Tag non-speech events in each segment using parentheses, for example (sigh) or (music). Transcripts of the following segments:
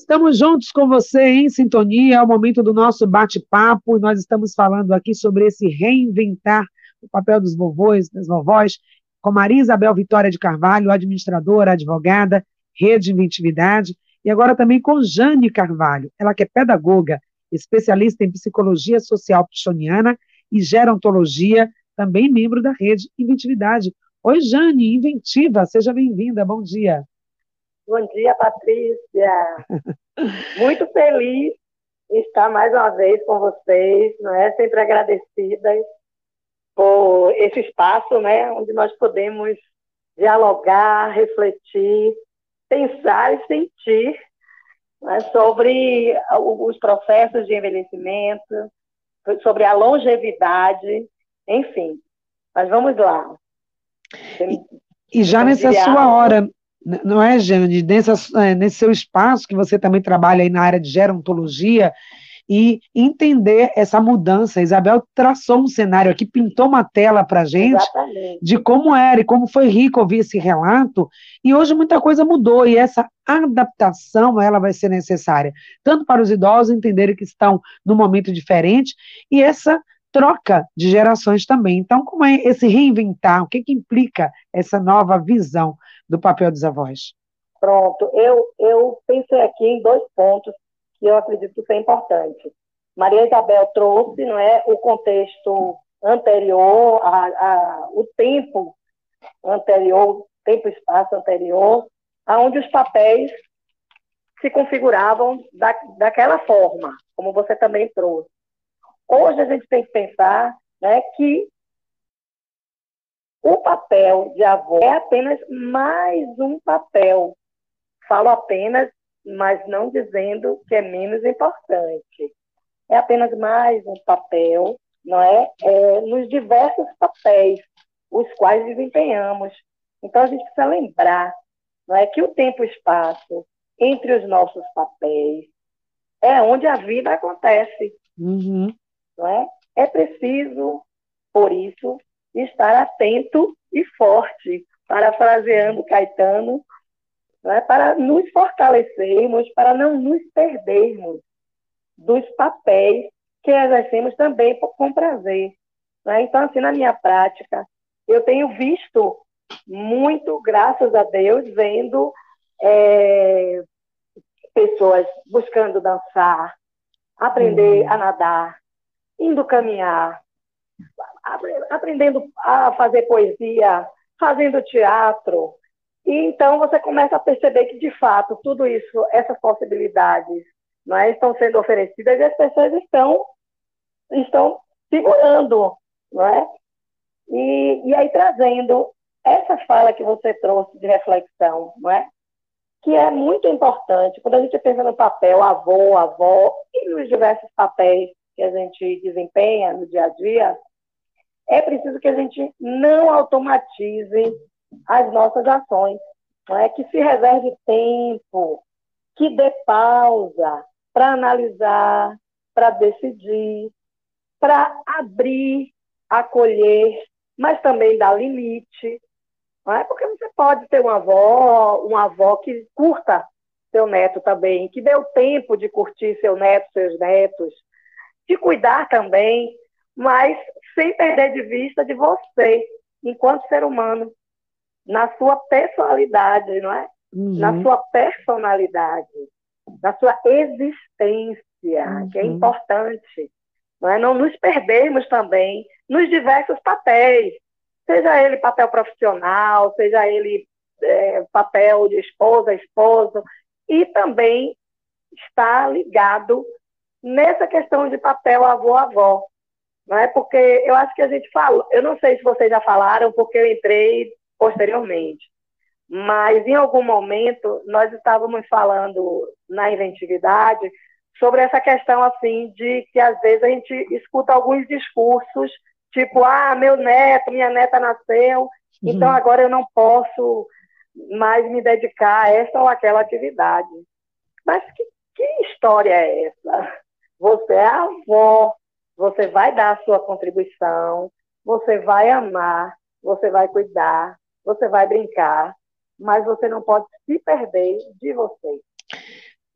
Estamos juntos com você em sintonia, é o momento do nosso bate-papo, e nós estamos falando aqui sobre esse reinventar o papel dos vovôs, das vovós, com Maria Isabel Vitória de Carvalho, administradora, advogada, rede inventividade, e agora também com Jane Carvalho, ela que é pedagoga, especialista em psicologia social pixoniana e gerontologia, também membro da rede Inventividade. Oi, Jane, inventiva, seja bem-vinda, bom dia. Bom dia, Patrícia. Muito feliz em estar mais uma vez com vocês, não é? Sempre agradecidas por esse espaço, né, onde nós podemos dialogar, refletir, pensar e sentir né, sobre os processos de envelhecimento, sobre a longevidade, enfim. Mas vamos lá. E, e já nessa sua hora, não é, Jane? Nessa, é, nesse seu espaço que você também trabalha aí na área de gerontologia e entender essa mudança. Isabel traçou um cenário aqui, pintou uma tela para gente Exatamente. de como era e como foi rico ouvir esse relato. E hoje muita coisa mudou e essa adaptação ela vai ser necessária, tanto para os idosos entenderem que estão num momento diferente e essa troca de gerações também. Então, como é esse reinventar? O que, que implica essa nova visão do papel dos avós? Pronto, eu, eu pensei aqui em dois pontos que eu acredito que são importantes. Maria Isabel trouxe não é, o contexto anterior, a, a, o tempo anterior, tempo e espaço anterior, aonde os papéis se configuravam da, daquela forma, como você também trouxe. Hoje a gente tem que pensar né, que o papel de avó é apenas mais um papel. Falo apenas, mas não dizendo que é menos importante. É apenas mais um papel, não é? é nos diversos papéis os quais desempenhamos. Então a gente precisa lembrar, não é que o tempo e o espaço entre os nossos papéis é onde a vida acontece. Uhum. Não é? é preciso, por isso, estar atento e forte, parafraseando Caetano, é? para nos fortalecermos, para não nos perdermos dos papéis que exercemos também com prazer. É? Então, assim, na minha prática, eu tenho visto muito, graças a Deus, vendo é, pessoas buscando dançar, aprender uhum. a nadar, indo caminhar, aprendendo a fazer poesia, fazendo teatro. E então você começa a perceber que, de fato, tudo isso, essas possibilidades não é, estão sendo oferecidas e as pessoas estão, estão segurando, não é? E, e aí trazendo essa fala que você trouxe de reflexão, não é? que é muito importante quando a gente pensa no papel avô, avó e nos diversos papéis que a gente desempenha no dia a dia, é preciso que a gente não automatize as nossas ações, não é? que se reserve tempo, que dê pausa para analisar, para decidir, para abrir, acolher, mas também dar limite. Não é? Porque você pode ter uma avó, uma avó que curta seu neto também, que dê o tempo de curtir seu neto, seus netos, de cuidar também, mas sem perder de vista de você, enquanto ser humano, na sua personalidade, não é? Uhum. Na sua personalidade, na sua existência, uhum. que é uhum. importante. Não, é? não nos perdermos também nos diversos papéis, seja ele papel profissional, seja ele é, papel de esposa, esposo, e também está ligado nessa questão de papel avô-avó. Não é? Porque eu acho que a gente falou, eu não sei se vocês já falaram, porque eu entrei posteriormente, mas em algum momento nós estávamos falando na inventividade sobre essa questão assim de que às vezes a gente escuta alguns discursos tipo ah meu neto minha neta nasceu uhum. então agora eu não posso mais me dedicar a essa ou aquela atividade mas que, que história é essa você é a avó, você vai dar a sua contribuição, você vai amar, você vai cuidar, você vai brincar, mas você não pode se perder de você.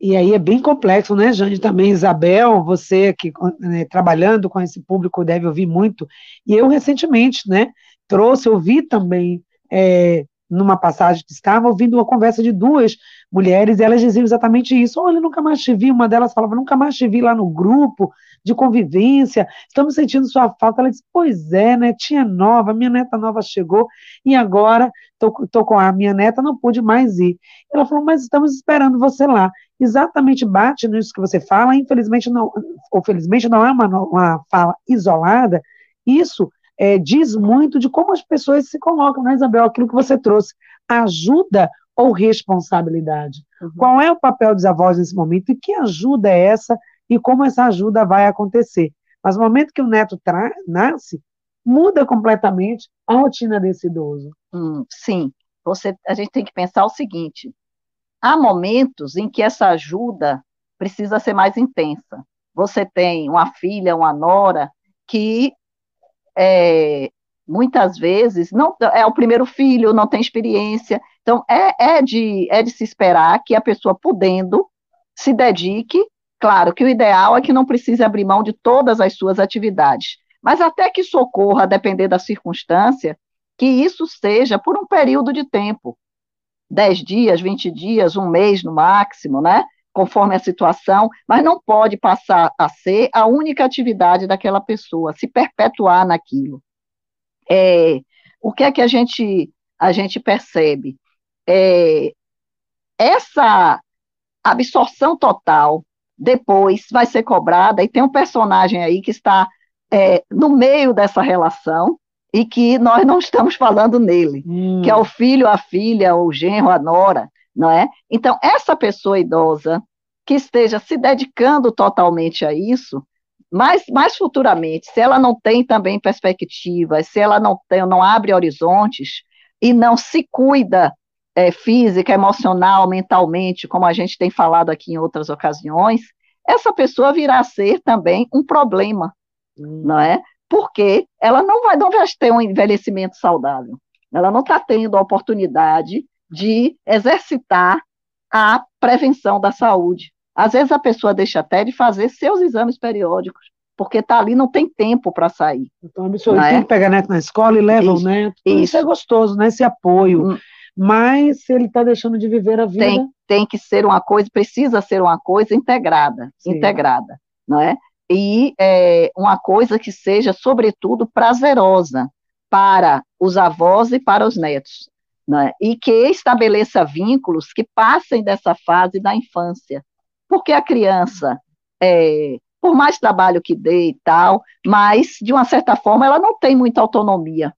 E aí é bem complexo, né, Jane? Também, Isabel, você que né, trabalhando com esse público deve ouvir muito. E eu, recentemente, né, trouxe, ouvi também, é, numa passagem que estava, ouvindo uma conversa de duas mulheres, e elas diziam exatamente isso. Olha, nunca mais te vi. Uma delas falava, nunca mais te vi lá no grupo de convivência, estamos sentindo sua falta. Ela disse, pois é, né, tinha nova, minha neta nova chegou, e agora estou com a minha neta, não pude mais ir. Ela falou, mas estamos esperando você lá exatamente bate nisso que você fala, infelizmente não, ou felizmente não é uma, uma fala isolada, isso é, diz muito de como as pessoas se colocam, né, Isabel? Aquilo que você trouxe, ajuda ou responsabilidade? Uhum. Qual é o papel dos avós nesse momento e que ajuda é essa e como essa ajuda vai acontecer? Mas no momento que o neto nasce, muda completamente a rotina desse idoso. Hum, sim, você, a gente tem que pensar o seguinte: há momentos em que essa ajuda precisa ser mais intensa. Você tem uma filha, uma nora, que é, muitas vezes não é o primeiro filho, não tem experiência. Então, é, é, de, é de se esperar que a pessoa, podendo, se dedique. Claro que o ideal é que não precise abrir mão de todas as suas atividades, mas até que socorra, depender da circunstância, que isso seja por um período de tempo. 10 dias, 20 dias, um mês no máximo, né? Conforme a situação, mas não pode passar a ser a única atividade daquela pessoa, se perpetuar naquilo. É, o que é que a gente, a gente percebe? É, essa absorção total depois vai ser cobrada, e tem um personagem aí que está é, no meio dessa relação, e que nós não estamos falando nele, hum. que é o filho, a filha, o genro, a nora, não é? Então, essa pessoa idosa que esteja se dedicando totalmente a isso, mas mais futuramente, se ela não tem também perspectivas, se ela não tem, não abre horizontes e não se cuida é, física, emocional, mentalmente, como a gente tem falado aqui em outras ocasiões, essa pessoa virá a ser também um problema, hum. não é? porque ela não vai, não vai ter um envelhecimento saudável. Ela não está tendo a oportunidade de exercitar a prevenção da saúde. Às vezes a pessoa deixa até de fazer seus exames periódicos, porque está ali, não tem tempo para sair. Então, a pessoa tem é? que pegar neto na escola e leva isso, o neto. Isso. isso é gostoso, né? Esse apoio. Hum. Mas ele está deixando de viver a vida. Tem, tem que ser uma coisa, precisa ser uma coisa integrada, Sim. integrada, não é? e é, uma coisa que seja, sobretudo, prazerosa para os avós e para os netos, né? e que estabeleça vínculos que passem dessa fase da infância, porque a criança, é, por mais trabalho que dê e tal, mas, de uma certa forma, ela não tem muita autonomia,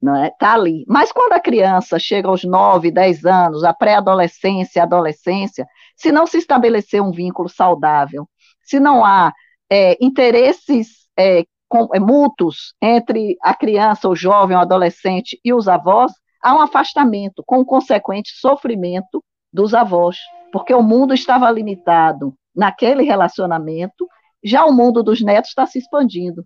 não é? Tá ali. Mas quando a criança chega aos 9, 10 anos, a pré-adolescência, adolescência, se não se estabelecer um vínculo saudável, se não há é, interesses é, com, é, mútuos entre a criança, o jovem, o adolescente e os avós, há um afastamento, com consequente sofrimento dos avós, porque o mundo estava limitado naquele relacionamento, já o mundo dos netos está se expandindo.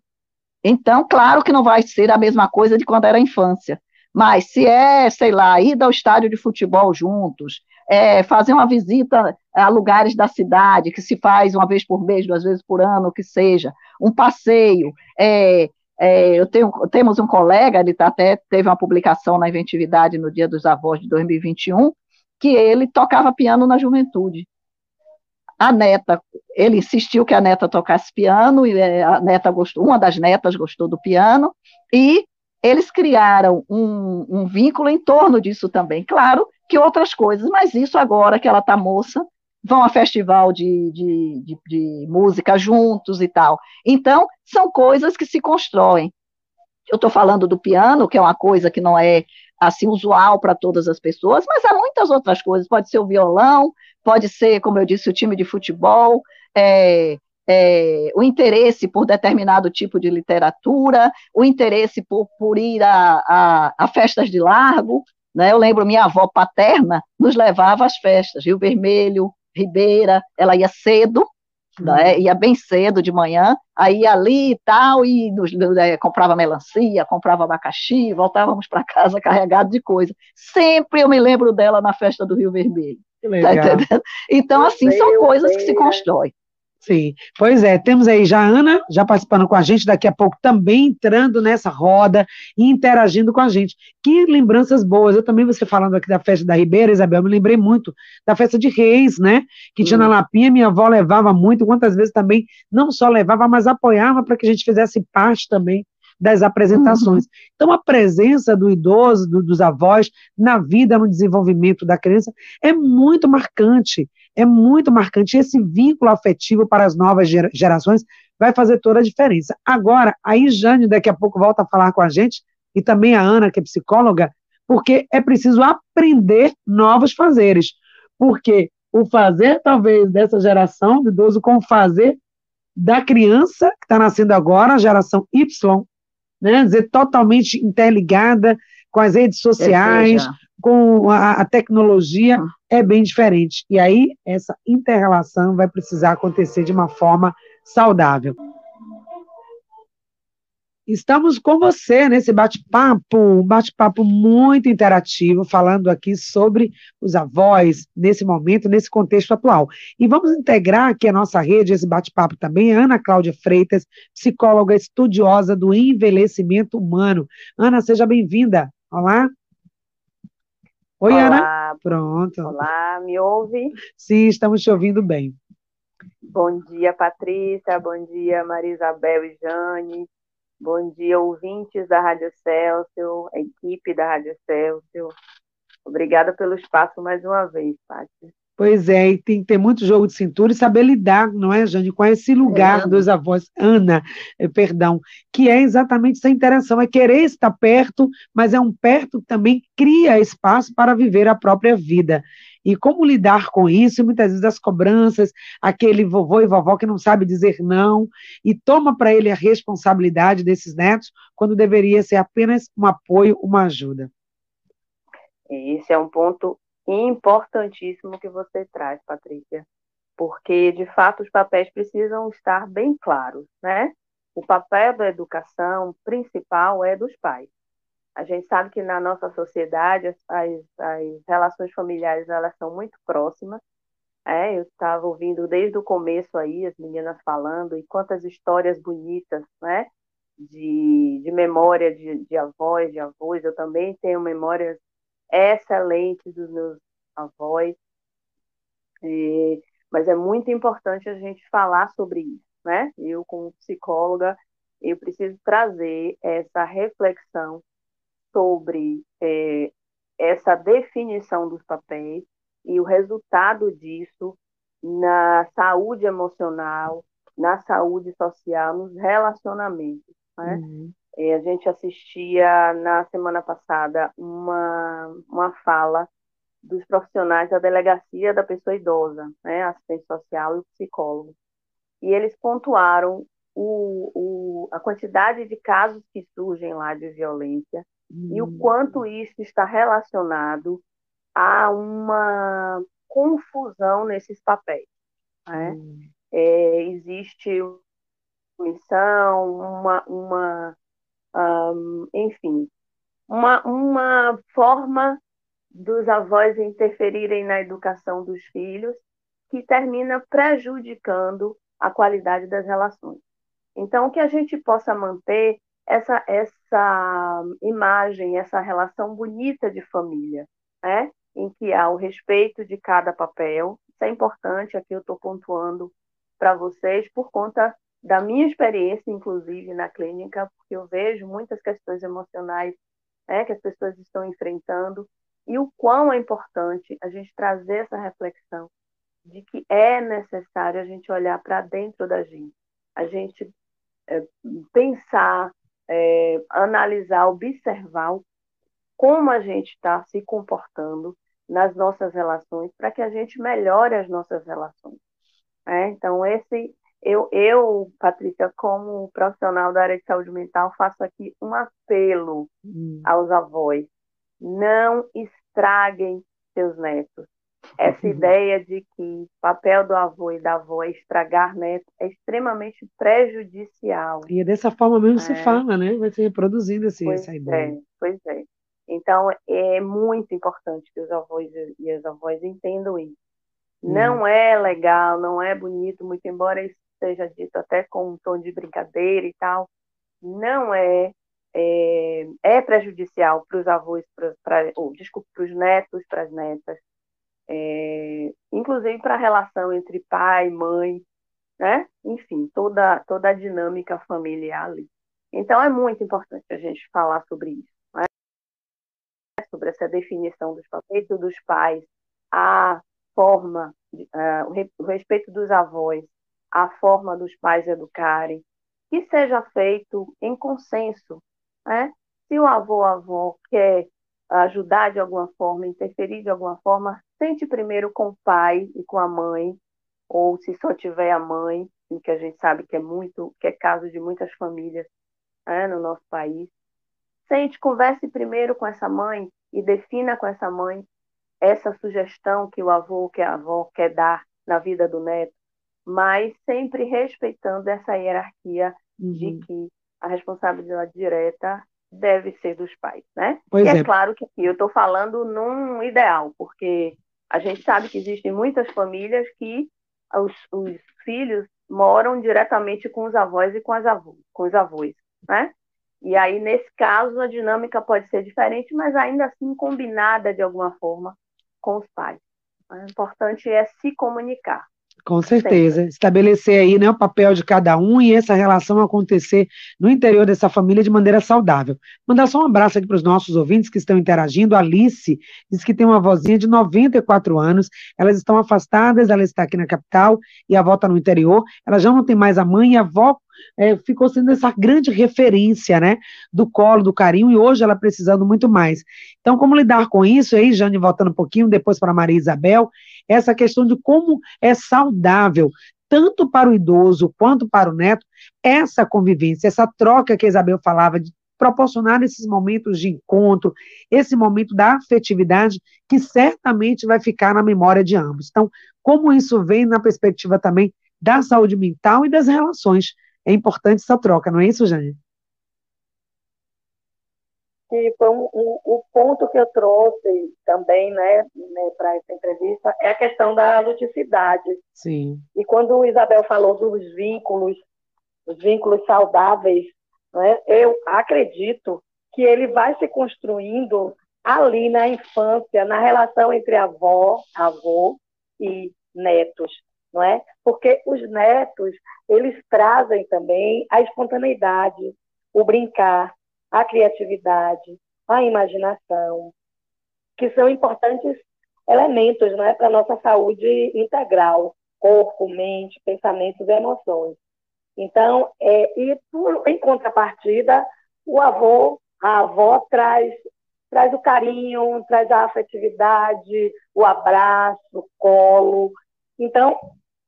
Então, claro que não vai ser a mesma coisa de quando era infância, mas se é, sei lá, ir ao estádio de futebol juntos, é, fazer uma visita a lugares da cidade, que se faz uma vez por mês, duas vezes por ano, o que seja, um passeio. É, é, eu tenho, temos um colega, ele tá até teve uma publicação na Inventividade no Dia dos Avós de 2021, que ele tocava piano na juventude. A neta, ele insistiu que a neta tocasse piano, e é, a neta gostou, uma das netas gostou do piano, e eles criaram um, um vínculo em torno disso também. Claro que outras coisas, mas isso agora que ela está moça, vão a festival de, de, de, de música juntos e tal. Então, são coisas que se constroem. Eu estou falando do piano, que é uma coisa que não é assim usual para todas as pessoas, mas há muitas outras coisas. Pode ser o violão, pode ser, como eu disse, o time de futebol, é, é, o interesse por determinado tipo de literatura, o interesse por, por ir a, a, a festas de largo. Né? Eu lembro, minha avó paterna nos levava às festas, Rio Vermelho, Ribeira, ela ia cedo, né, ia bem cedo de manhã, aí ali e tal, e nos, é, comprava melancia, comprava abacaxi, voltávamos para casa (laughs) carregado de coisa. Sempre eu me lembro dela na festa do Rio Vermelho. Tá então, assim, são coisas que se constroem. Sim, pois é, temos aí já a Ana, já participando com a gente, daqui a pouco também entrando nessa roda e interagindo com a gente. Que lembranças boas, eu também, você falando aqui da festa da Ribeira, Isabel, me lembrei muito da festa de Reis, né, que tinha na Lapinha, minha avó levava muito, quantas vezes também, não só levava, mas apoiava para que a gente fizesse parte também das apresentações. Uhum. Então, a presença do idoso, do, dos avós, na vida, no desenvolvimento da criança, é muito marcante, é muito marcante. Esse vínculo afetivo para as novas gerações vai fazer toda a diferença. Agora, aí Jane daqui a pouco volta a falar com a gente, e também a Ana, que é psicóloga, porque é preciso aprender novos fazeres. Porque o fazer, talvez, dessa geração do idoso com o fazer da criança que está nascendo agora, a geração Y, né, dizer, totalmente interligada com as redes sociais, com a, a, tecnologia, hum. É bem diferente. E aí, essa interrelação vai precisar acontecer de uma forma saudável. Estamos com você nesse bate-papo, um bate-papo muito interativo, falando aqui sobre os avós nesse momento, nesse contexto atual. E vamos integrar aqui a nossa rede, esse bate-papo também, Ana Cláudia Freitas, psicóloga estudiosa do envelhecimento humano. Ana, seja bem-vinda. Olá. Oi, Olá. Ana. Pronto. Olá, me ouve? Sim, estamos te ouvindo bem. Bom dia, Patrícia. Bom dia, Maria Isabel e Jane. Bom dia, ouvintes da Rádio Celso, a equipe da Rádio Celso. Obrigada pelo espaço mais uma vez, Paty. Pois é, e tem que ter muito jogo de cintura e saber lidar, não é, Jane, com esse lugar é. dos avós, Ana, eh, perdão, que é exatamente essa interação, é querer estar perto, mas é um perto que também cria espaço para viver a própria vida. E como lidar com isso, e muitas vezes as cobranças, aquele vovô e vovó que não sabe dizer não, e toma para ele a responsabilidade desses netos, quando deveria ser apenas um apoio, uma ajuda. Esse é um ponto importantíssimo que você traz, Patrícia, porque de fato os papéis precisam estar bem claros, né? O papel da educação principal é dos pais. A gente sabe que na nossa sociedade as, as, relações familiares elas são muito próximas. É, eu estava ouvindo desde o começo aí as meninas falando e quantas histórias bonitas, né? De, de memória de, de avós, de avós. Eu também tenho memórias excelentes dos meus avós. E, mas é muito importante a gente falar sobre isso, né? Eu, como psicóloga, eu preciso trazer essa reflexão sobre é, essa definição dos papéis e o resultado disso na saúde emocional, na saúde social, nos relacionamentos. Né? Uhum. É, a gente assistia na semana passada uma, uma fala dos profissionais da delegacia da pessoa idosa, né, assistente social e psicólogo. E eles pontuaram o, o, a quantidade de casos que surgem lá de violência e o quanto isso está relacionado a uma confusão nesses papéis. Né? É, existe missão, uma, uma um, enfim, uma, uma forma dos avós interferirem na educação dos filhos que termina prejudicando a qualidade das relações. Então, que a gente possa manter essa, essa imagem, essa relação bonita de família, né? em que há o respeito de cada papel. Isso é importante, aqui eu estou pontuando para vocês por conta da minha experiência, inclusive, na clínica, porque eu vejo muitas questões emocionais né, que as pessoas estão enfrentando e o quão é importante a gente trazer essa reflexão de que é necessário a gente olhar para dentro da gente, a gente é, pensar, é, analisar, observar como a gente está se comportando nas nossas relações para que a gente melhore as nossas relações. É, então, esse eu, eu, Patrícia, como profissional da área de saúde mental, faço aqui um apelo hum. aos avós. Não estraguem seus netos. Essa (laughs) ideia de que o papel do avô e da avó é estragar neto é extremamente prejudicial. E é dessa forma mesmo é. se fala, né? Vai se reproduzindo assim, pois essa ideia. É, pois é. Então, é muito importante que os avós e as avós entendam isso. Não hum. é legal, não é bonito, muito embora isso seja dito até com um tom de brincadeira e tal, não é, é, é prejudicial para os avós, pra, desculpa, para os netos, para as netas, é, inclusive para a relação entre pai, mãe, né? Enfim, toda, toda a dinâmica familiar ali. Então, é muito importante a gente falar sobre isso, né? sobre essa definição dos papéis dos pais, a forma, uh, o respeito dos avós, a forma dos pais educarem, que seja feito em consenso. Né? Se o avô ou avó quer ajudar de alguma forma, interferir de alguma forma, sente primeiro com o pai e com a mãe, ou se só tiver a mãe, que a gente sabe que é muito, que é caso de muitas famílias né, no nosso país. Sente, converse primeiro com essa mãe e defina com essa mãe essa sugestão que o avô, que a avó quer dar na vida do neto, mas sempre respeitando essa hierarquia uhum. de que a responsabilidade direta deve ser dos pais, né? Pois e é, é claro que eu estou falando num ideal, porque a gente sabe que existem muitas famílias que os, os filhos moram diretamente com os avós e com, as avós, com os avós, né? E aí, nesse caso, a dinâmica pode ser diferente, mas ainda assim combinada de alguma forma com os pais. O importante é se comunicar. Com certeza. Estabelecer aí né, o papel de cada um e essa relação acontecer no interior dessa família de maneira saudável. Mandar só um abraço aqui para os nossos ouvintes que estão interagindo. A Alice diz que tem uma vozinha de 94 anos, elas estão afastadas, ela está aqui na capital e a avó está no interior. Ela já não tem mais a mãe e a avó é, ficou sendo essa grande referência, né, do colo, do carinho, e hoje ela precisando muito mais. Então, como lidar com isso? Aí, Jane, voltando um pouquinho, depois para Maria Isabel, essa questão de como é saudável, tanto para o idoso quanto para o neto, essa convivência, essa troca que a Isabel falava de proporcionar esses momentos de encontro, esse momento da afetividade que certamente vai ficar na memória de ambos. Então, como isso vem na perspectiva também da saúde mental e das relações é importante essa troca, não é isso, Jane? Que foi um, um, o ponto que eu trouxe também, né, né para essa entrevista, é a questão da ludicidade. Sim. E quando o Isabel falou dos vínculos, os vínculos saudáveis, né, eu acredito que ele vai se construindo ali na infância, na relação entre avó, avô e netos não é? Os netos, eles trazem também a espontaneidade, o brincar, a criatividade, a imaginação, que são importantes elementos não é, para a nossa saúde integral, corpo, mente, pensamentos e emoções. Então, é, e por, em contrapartida, o avô, a avó traz, traz o carinho, traz a afetividade, o abraço, o colo. Então,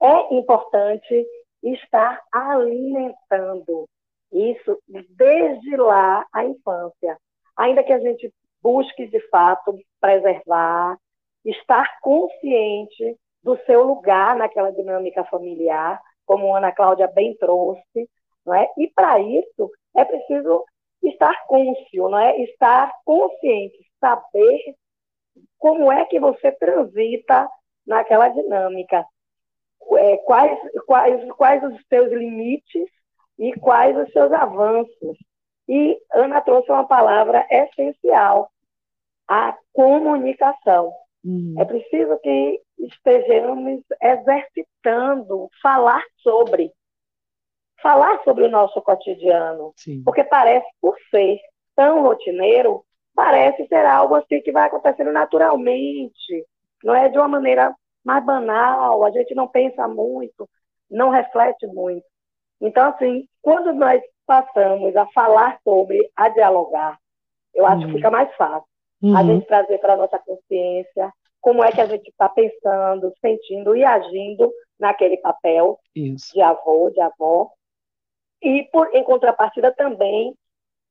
é importante estar alimentando isso desde lá a infância. Ainda que a gente busque, de fato, preservar, estar consciente do seu lugar naquela dinâmica familiar, como Ana Cláudia bem trouxe, não é? E para isso é preciso estar cônscio, não é? Estar consciente, saber como é que você transita naquela dinâmica, é, quais, quais, quais os seus limites e quais os seus avanços. E Ana trouxe uma palavra essencial, a comunicação. Uhum. É preciso que estejamos exercitando falar sobre. Falar sobre o nosso cotidiano. Sim. Porque parece, por ser tão rotineiro, parece ser algo assim que vai acontecendo naturalmente, não é de uma maneira mais banal, a gente não pensa muito, não reflete muito. Então, assim, quando nós passamos a falar sobre, a dialogar, eu acho uhum. que fica mais fácil. Uhum. A gente trazer para a nossa consciência como é que a gente está pensando, sentindo e agindo naquele papel Isso. de avô, de avó. E, por, em contrapartida, também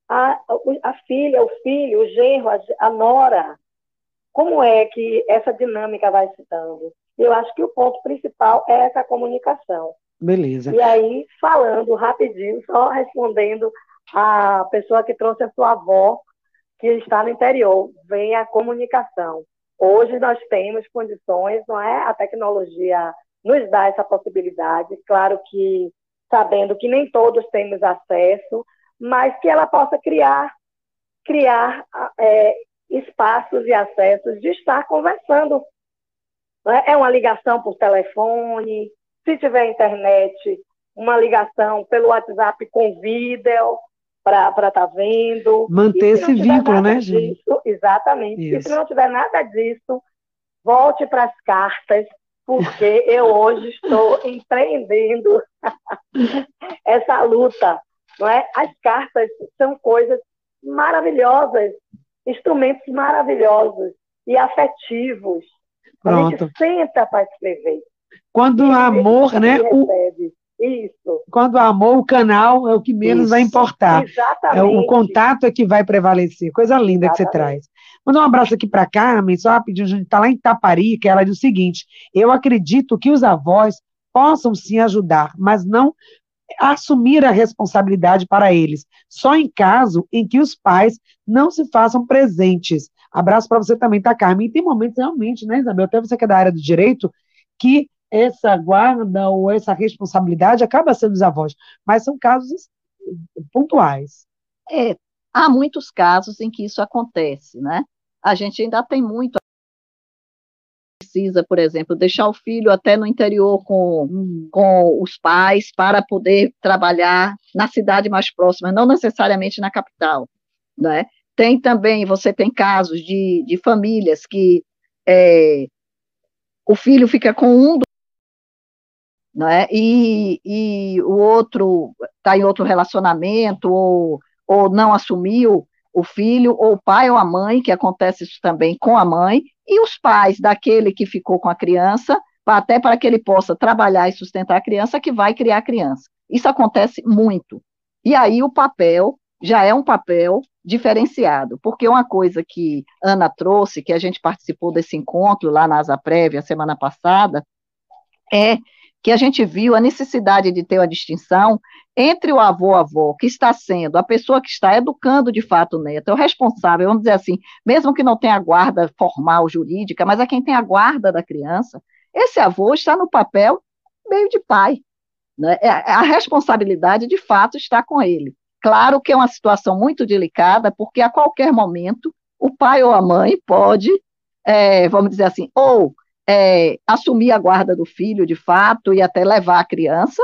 a, a filha, o filho, o genro, a, a nora. Como é que essa dinâmica vai se dando? Eu acho que o ponto principal é essa comunicação. Beleza. E aí, falando rapidinho, só respondendo a pessoa que trouxe a sua avó, que está no interior, vem a comunicação. Hoje nós temos condições, não é? A tecnologia nos dá essa possibilidade, claro que sabendo que nem todos temos acesso, mas que ela possa criar, criar é, espaços e acessos de estar conversando. É? é uma ligação por telefone, se tiver internet, uma ligação pelo WhatsApp com vídeo para estar tá vendo. Manter esse vínculo, né, gente? Disso, exatamente. Isso. E se não tiver nada disso, volte para as cartas, porque eu hoje estou (laughs) empreendendo (laughs) essa luta. Não é? As cartas são coisas maravilhosas, instrumentos maravilhosos e afetivos. Pronto. A gente senta para escrever. Quando o amor, né? O, isso. Quando o amor, o canal é o que menos Isso. vai importar. Exatamente. É, o contato é que vai prevalecer. Coisa linda Exatamente. que você traz. Mandar um abraço aqui para Carmen, só rapidinho, a gente está lá em Taparica, ela diz o seguinte: eu acredito que os avós possam sim ajudar, mas não assumir a responsabilidade para eles, só em caso em que os pais não se façam presentes. Abraço para você também, tá, Carmen? E tem momentos realmente, né, Isabel? Até você que é da área do direito, que essa guarda ou essa responsabilidade acaba sendo dos avós, mas são casos pontuais. É, há muitos casos em que isso acontece, né? A gente ainda tem muito precisa, por exemplo, deixar o filho até no interior com, com os pais para poder trabalhar na cidade mais próxima, não necessariamente na capital, né? Tem também, você tem casos de, de famílias que é, o filho fica com um né? e, e o outro está em outro relacionamento, ou, ou não assumiu o filho, ou o pai ou a mãe, que acontece isso também com a mãe, e os pais daquele que ficou com a criança, até para que ele possa trabalhar e sustentar a criança, que vai criar a criança. Isso acontece muito. E aí o papel já é um papel diferenciado, porque uma coisa que Ana trouxe, que a gente participou desse encontro lá na Asa Prévia semana passada, é que a gente viu a necessidade de ter uma distinção entre o avô-avó, que está sendo a pessoa que está educando de fato o neto, é o responsável, vamos dizer assim, mesmo que não tenha guarda formal, jurídica, mas é quem tem a guarda da criança, esse avô está no papel meio de pai. Né? É, a responsabilidade, de fato, está com ele. Claro que é uma situação muito delicada, porque a qualquer momento o pai ou a mãe pode, é, vamos dizer assim, ou é, assumir a guarda do filho de fato e até levar a criança,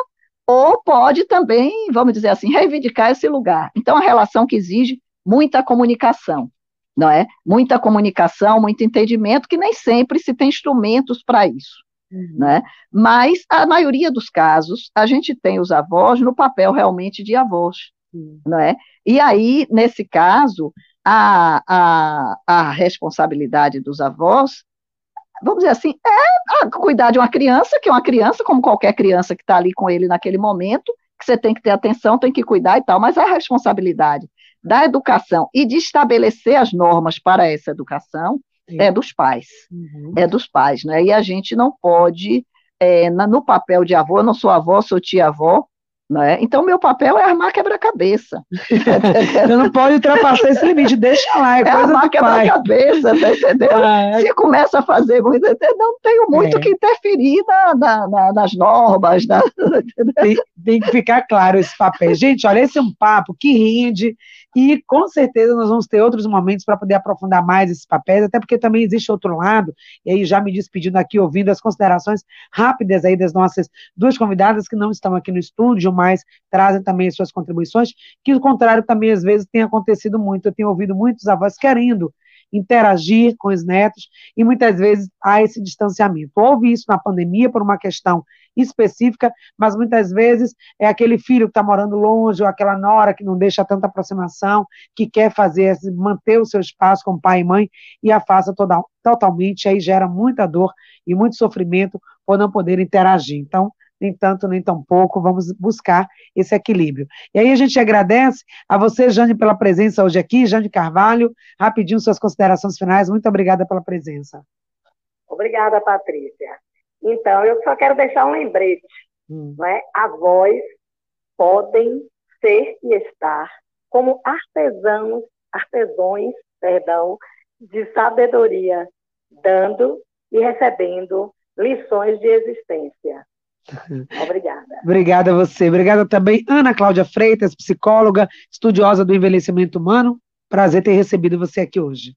ou pode também, vamos dizer assim, reivindicar esse lugar. Então, a relação que exige muita comunicação, não é? Muita comunicação, muito entendimento, que nem sempre se tem instrumentos para isso. Uhum. Né? Mas, a maioria dos casos, a gente tem os avós no papel realmente de avós. Uhum. Não é? E aí, nesse caso, a, a, a responsabilidade dos avós vamos dizer assim, é cuidar de uma criança, que é uma criança, como qualquer criança que está ali com ele naquele momento, que você tem que ter atenção, tem que cuidar e tal, mas a responsabilidade da educação e de estabelecer as normas para essa educação Sim. é dos pais, uhum. é dos pais, né? E a gente não pode, é, no papel de avô, eu não sou avó, sou tia-avó, né? Então, meu papel é armar quebra-cabeça. (laughs) Você não pode ultrapassar esse limite, deixa lá, é, é armar quebra-cabeça, tá entendeu? Ah, Se começa a fazer muito, não tenho muito é. que interferir na, na, na, nas normas. Na, (laughs) tem, tem, que ficar claro esse papel. Gente, olha, esse é um papo que rende, e com certeza nós vamos ter outros momentos para poder aprofundar mais esses papéis, até porque também existe outro lado, e aí já me despedindo aqui, ouvindo as considerações rápidas aí das nossas duas convidadas que não estão aqui no estúdio, mas trazem também as suas contribuições, que o contrário também às vezes tem acontecido muito, eu tenho ouvido muitos avós querendo interagir com os netos, e muitas vezes há esse distanciamento. Houve isso na pandemia por uma questão específica, mas muitas vezes é aquele filho que está morando longe, ou aquela nora que não deixa tanta aproximação, que quer fazer, manter o seu espaço com pai e mãe, e afasta toda, totalmente, aí gera muita dor e muito sofrimento por não poder interagir. Então, nem tanto, nem tão pouco, vamos buscar esse equilíbrio. E aí a gente agradece a você, Jane, pela presença hoje aqui, Jane Carvalho, rapidinho suas considerações finais, muito obrigada pela presença. Obrigada, Patrícia. Então, eu só quero deixar um lembrete, hum. né? Avós podem ser e estar como artesãos artesões, perdão, de sabedoria, dando e recebendo lições de existência. Obrigada. Obrigada a você. Obrigada também, Ana Cláudia Freitas, psicóloga, estudiosa do envelhecimento humano. Prazer ter recebido você aqui hoje.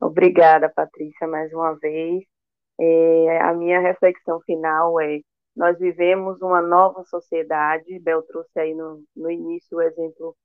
Obrigada, Patrícia, mais uma vez. É, a minha reflexão final é: nós vivemos uma nova sociedade. Bel trouxe aí no, no início o exemplo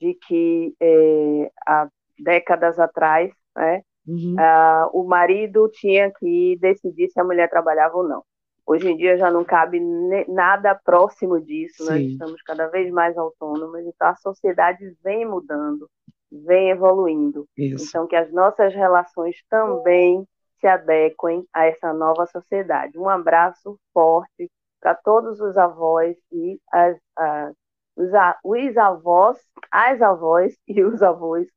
de que é, há décadas atrás, né, uhum. uh, o marido tinha que decidir se a mulher trabalhava ou não. Hoje em dia já não cabe nada próximo disso, Sim. nós estamos cada vez mais autônomos, então a sociedade vem mudando, vem evoluindo. Isso. Então que as nossas relações também se adequem a essa nova sociedade. Um abraço forte para todos os avós e as, as os, os avós, as avós e os avós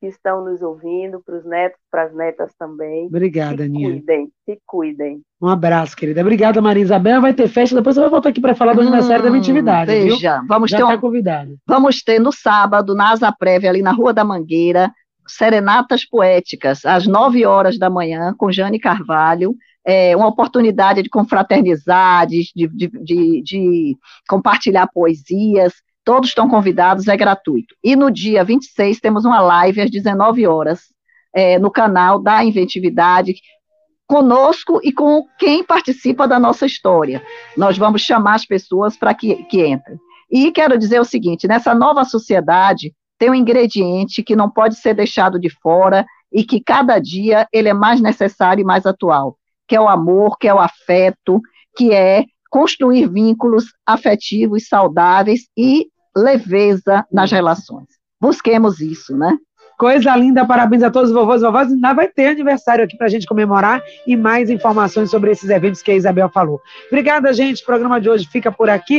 que estão nos ouvindo, para os netos, para as netas também. Obrigada, Aninha. Se cuidem, se cuidem. Um abraço, querida. Obrigada, Maria Isabel. Vai ter festa, depois você vai voltar aqui para falar do hum, aniversário da intimidade. Veja, viu? vamos Já ter tá um... convidado. Vamos ter no sábado, na Asa Prévia, ali na Rua da Mangueira, serenatas poéticas, às nove horas da manhã, com Jane Carvalho. É uma oportunidade de confraternizar, de, de, de, de compartilhar poesias. Todos estão convidados, é gratuito. E no dia 26 temos uma live às 19 horas é, no canal da Inventividade, conosco e com quem participa da nossa história. Nós vamos chamar as pessoas para que, que entrem. E quero dizer o seguinte: nessa nova sociedade, tem um ingrediente que não pode ser deixado de fora e que cada dia ele é mais necessário e mais atual, que é o amor, que é o afeto, que é construir vínculos afetivos saudáveis e leveza nas relações. Busquemos isso, né? Coisa linda, parabéns a todos os vovôs e vovós. Ainda vai ter aniversário aqui para a gente comemorar e mais informações sobre esses eventos que a Isabel falou. Obrigada, gente. O programa de hoje fica por aqui.